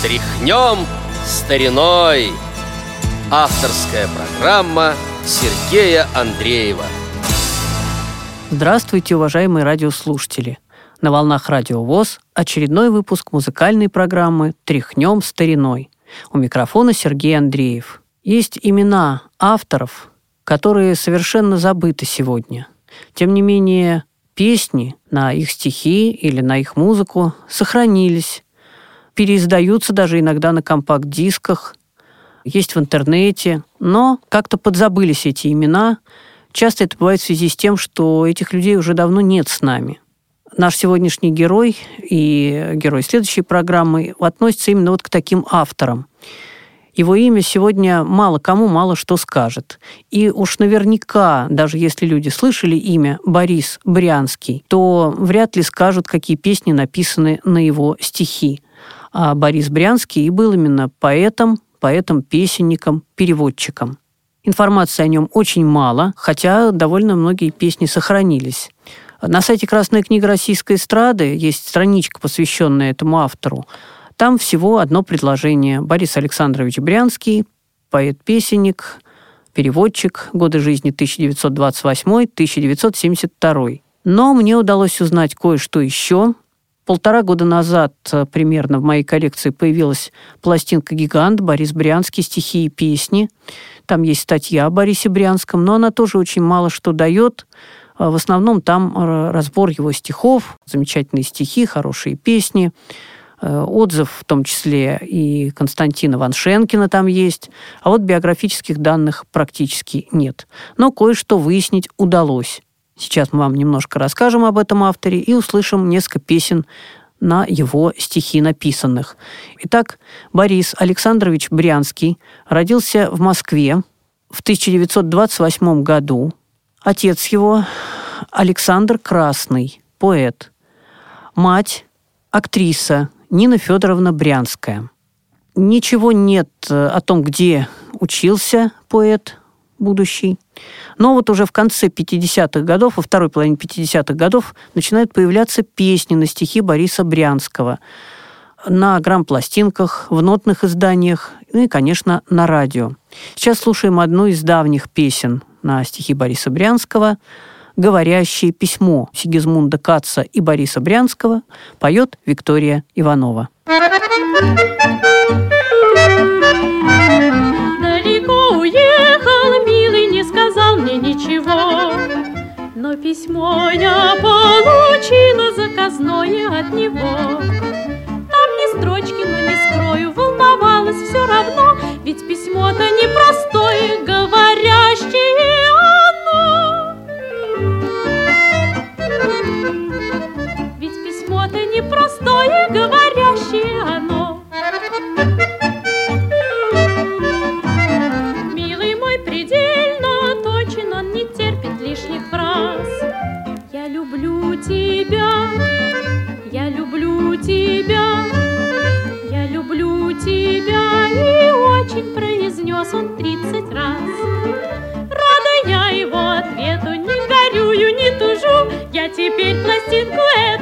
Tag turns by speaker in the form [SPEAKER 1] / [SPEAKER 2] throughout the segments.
[SPEAKER 1] Тряхнем стариной. Авторская программа Сергея Андреева.
[SPEAKER 2] Здравствуйте, уважаемые радиослушатели. На волнах Радио ВОЗ очередной выпуск музыкальной программы «Тряхнем стариной». У микрофона Сергей Андреев. Есть имена авторов, которые совершенно забыты сегодня. Тем не менее, песни на их стихи или на их музыку сохранились, переиздаются даже иногда на компакт-дисках, есть в интернете, но как-то подзабылись эти имена. Часто это бывает в связи с тем, что этих людей уже давно нет с нами. Наш сегодняшний герой и герой следующей программы относится именно вот к таким авторам. Его имя сегодня мало кому мало что скажет. И уж наверняка, даже если люди слышали имя Борис Брянский, то вряд ли скажут, какие песни написаны на его стихи. А Борис Брянский и был именно поэтом, поэтом-песенником, переводчиком. Информации о нем очень мало, хотя довольно многие песни сохранились. На сайте Красная книга российской эстрады есть страничка, посвященная этому автору. Там всего одно предложение. Борис Александрович Брянский, поэт-песенник, переводчик, годы жизни 1928-1972. Но мне удалось узнать кое-что еще. Полтора года назад э, примерно в моей коллекции появилась пластинка «Гигант» Борис Брянский «Стихи и песни». Там есть статья о Борисе Брянском, но она тоже очень мало что дает. А в основном там разбор его стихов, замечательные стихи, хорошие песни. Э, отзыв в том числе и Константина Ваншенкина там есть, а вот биографических данных практически нет. Но кое-что выяснить удалось. Сейчас мы вам немножко расскажем об этом авторе и услышим несколько песен на его стихи написанных. Итак, Борис Александрович Брянский родился в Москве в 1928 году. Отец его Александр Красный, поэт. Мать – актриса Нина Федоровна Брянская. Ничего нет о том, где учился поэт будущий. Но вот уже в конце 50-х годов, во второй половине 50-х годов начинают появляться песни на стихи Бориса Брянского на грамм-пластинках, в нотных изданиях ну и, конечно, на радио. Сейчас слушаем одну из давних песен на стихи Бориса Брянского «Говорящее письмо» Сигизмунда Каца и Бориса Брянского поет Виктория Иванова.
[SPEAKER 3] Далеко письмо я получила заказное от него. Произнес он тридцать раз. Рада я его ответу, не горюю, не тужу, я теперь пластинку эту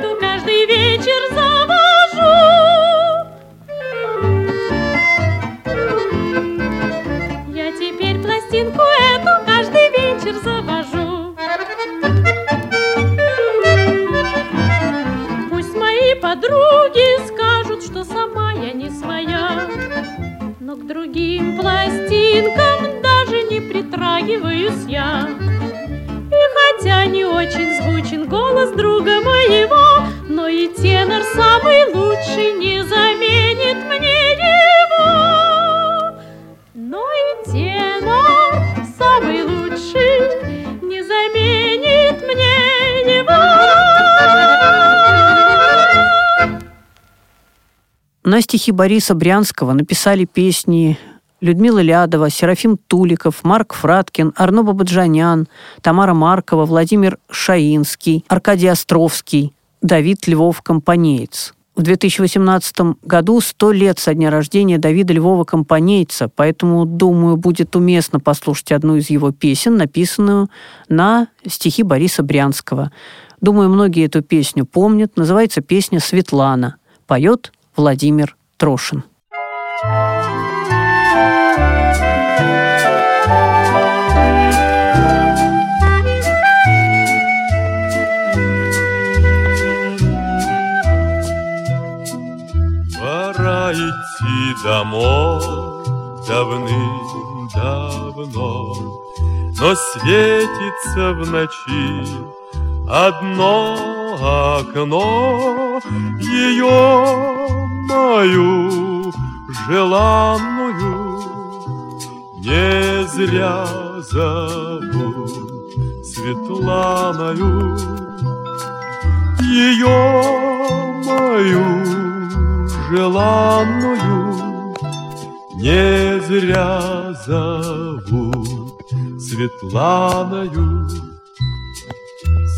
[SPEAKER 2] На стихи Бориса Брянского написали песни Людмила Лядова, Серафим Туликов, Марк Фраткин, Арно Бабаджанян, Тамара Маркова, Владимир Шаинский, Аркадий Островский, Давид Львов Компанеец. В 2018 году 100 лет со дня рождения Давида Львова Компанейца, поэтому, думаю, будет уместно послушать одну из его песен, написанную на стихи Бориса Брянского. Думаю, многие эту песню помнят. Называется песня «Светлана». Поет Владимир Трошин.
[SPEAKER 4] Пора идти домой. Давным-давно, Но светится в ночи одно окно, Ее мою желанную Не зря зовут Светланою, Ее мою желанную Не зря зовут Светланою.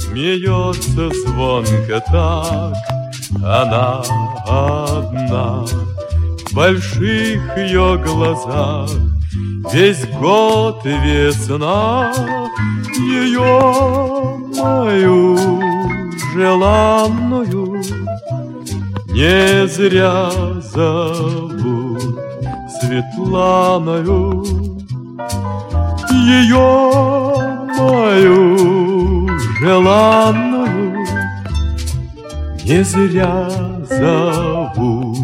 [SPEAKER 4] Смеется звонко так она одна В больших ее глазах. Весь год весна Ее мою желанную не зря зовут Светланою. Ее мою желанную Не зря зовут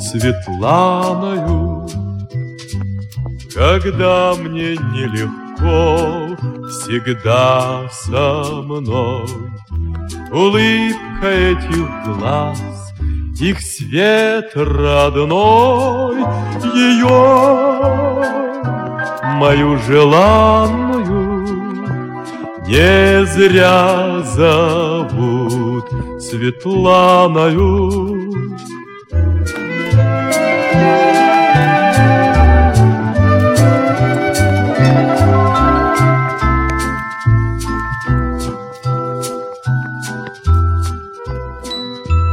[SPEAKER 4] Светланою. Когда мне нелегко Всегда со мной. Улыбка этих глаз их свет родной, ее, мою желанную, не зря зовут Светланою.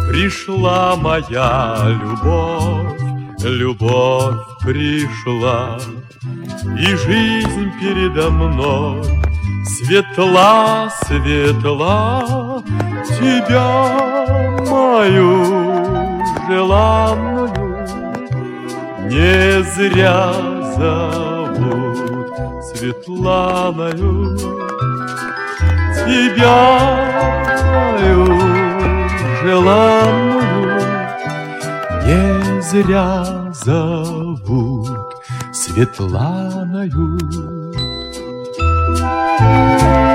[SPEAKER 4] Пришла моя любовь, любовь пришла, И жизнь передо мной светла, светла, Тебя, мою желанную, Не зря зовут Светланою. Тебя, мою желанную Не зря зовут Светланою. тебя,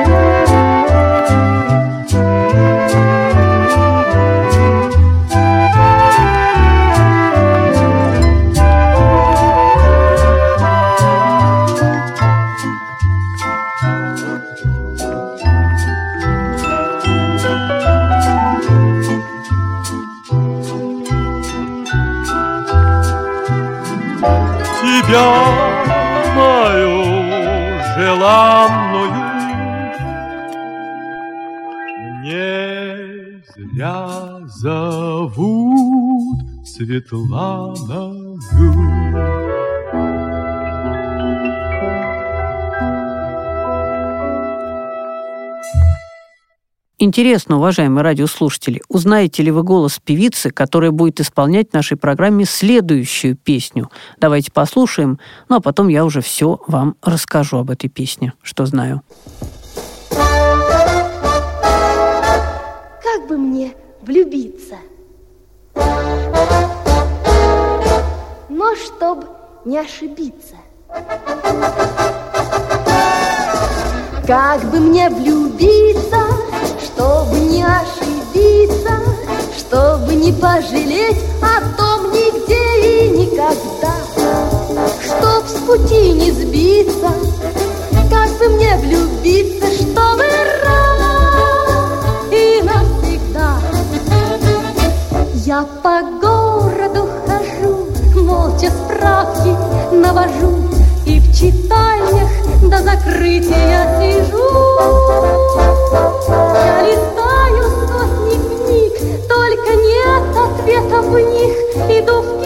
[SPEAKER 4] Светланою.
[SPEAKER 2] Интересно, уважаемые радиослушатели, узнаете ли вы голос певицы, которая будет исполнять в нашей программе следующую песню? Давайте послушаем, ну а потом я уже все вам расскажу об этой песне, что знаю.
[SPEAKER 5] Как бы мне влюбиться? Но чтоб не ошибиться. Как бы мне влюбиться, чтобы не ошибиться, чтобы не пожалеть о том нигде и никогда, чтоб с пути не сбиться, как бы мне влюбиться, чтобы раз и навсегда. Я по навожу, и в читальнях до закрытия сижу. Я листаю сотни книг, только нет ответа в них. Иду в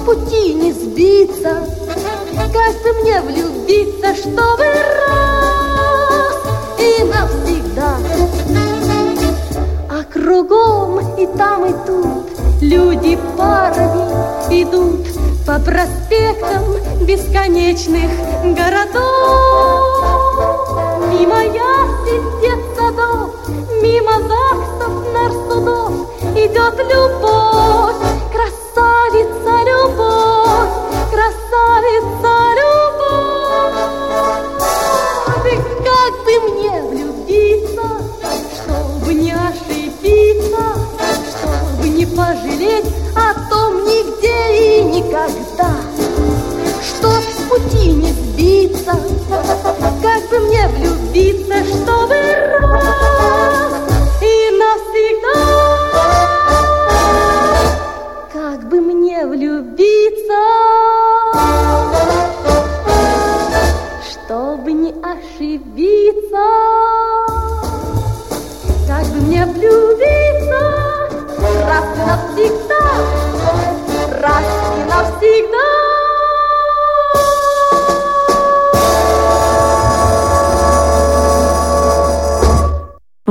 [SPEAKER 5] с пути не сбиться, Кажется мне влюбиться, чтобы раз и навсегда. А кругом и там, и тут люди парами идут По проспектам бесконечных городов. Мимо я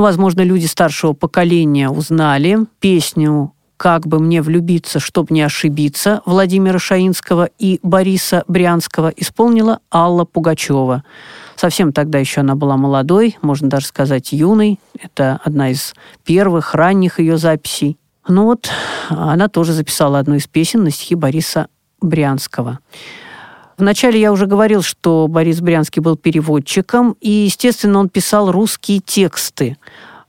[SPEAKER 2] Возможно, люди старшего поколения узнали песню «Как бы мне влюбиться, чтоб не ошибиться» Владимира Шаинского и Бориса Брянского исполнила Алла Пугачева. Совсем тогда еще она была молодой, можно даже сказать юной. Это одна из первых, ранних ее записей. Ну вот, она тоже записала одну из песен на стихи Бориса Брянского. Вначале я уже говорил, что Борис Брянский был переводчиком, и, естественно, он писал русские тексты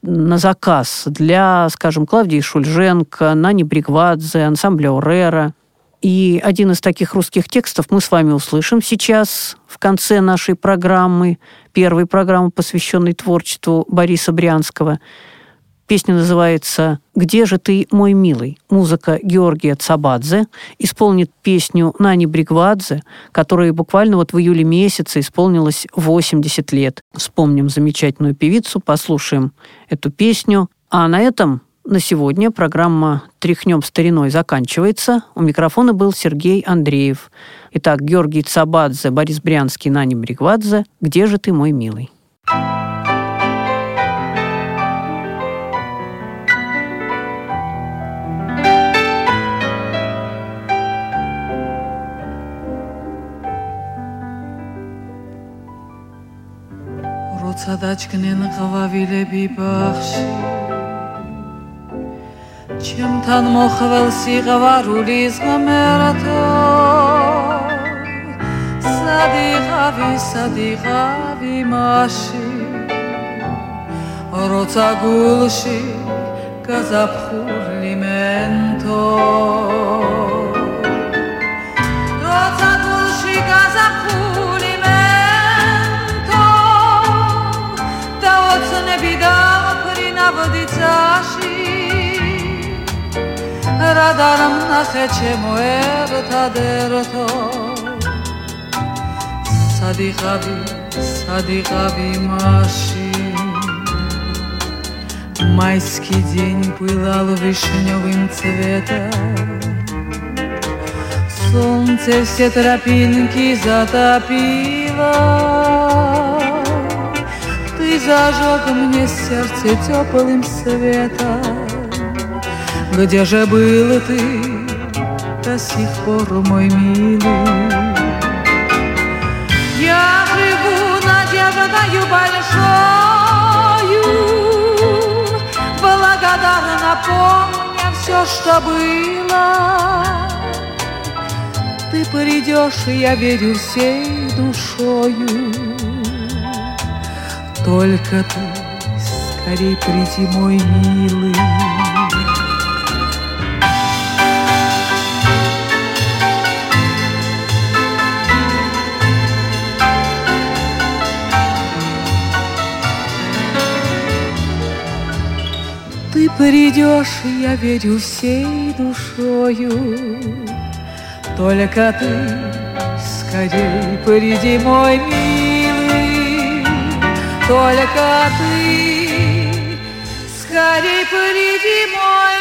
[SPEAKER 2] на заказ для, скажем, Клавдии Шульженко, Нани Бригвадзе, ансамбля Орера. И один из таких русских текстов мы с вами услышим сейчас в конце нашей программы, первой программы, посвященной творчеству Бориса Брянского. Песня называется «Где же ты, мой милый?» Музыка Георгия Цабадзе исполнит песню Нани Бригвадзе, которой буквально вот в июле месяце исполнилось 80 лет. Вспомним замечательную певицу, послушаем эту песню. А на этом на сегодня программа «Тряхнем стариной» заканчивается. У микрофона был Сергей Андреев. Итак, Георгий Цабадзе, Борис Брянский, Нани Бригвадзе «Где же ты, мой милый?»
[SPEAKER 6] როცა დაჭკნენ ყვავილები ბაღში. ჩემთან მოხვალ სიყვარულის ღმერთო სადიღავი სადიღავი მასში როცა გულში გაზაფხული მენთო radarım nasce muerta derto Sadiqabi, Sadiqabi машин Майский день пылал вишневым цветом Солнце все тропинки затопило Ты зажег мне сердце теплым светом где же был ты до сих пор, мой милый? Я живу надеждою большою, благодарна, помня все, что было. Ты придешь, я верю всей душою. Только ты скорей приди, мой милый. Придешь, я верю всей душою. Только ты скорей приди, мой милый. Только ты скорей приди, мой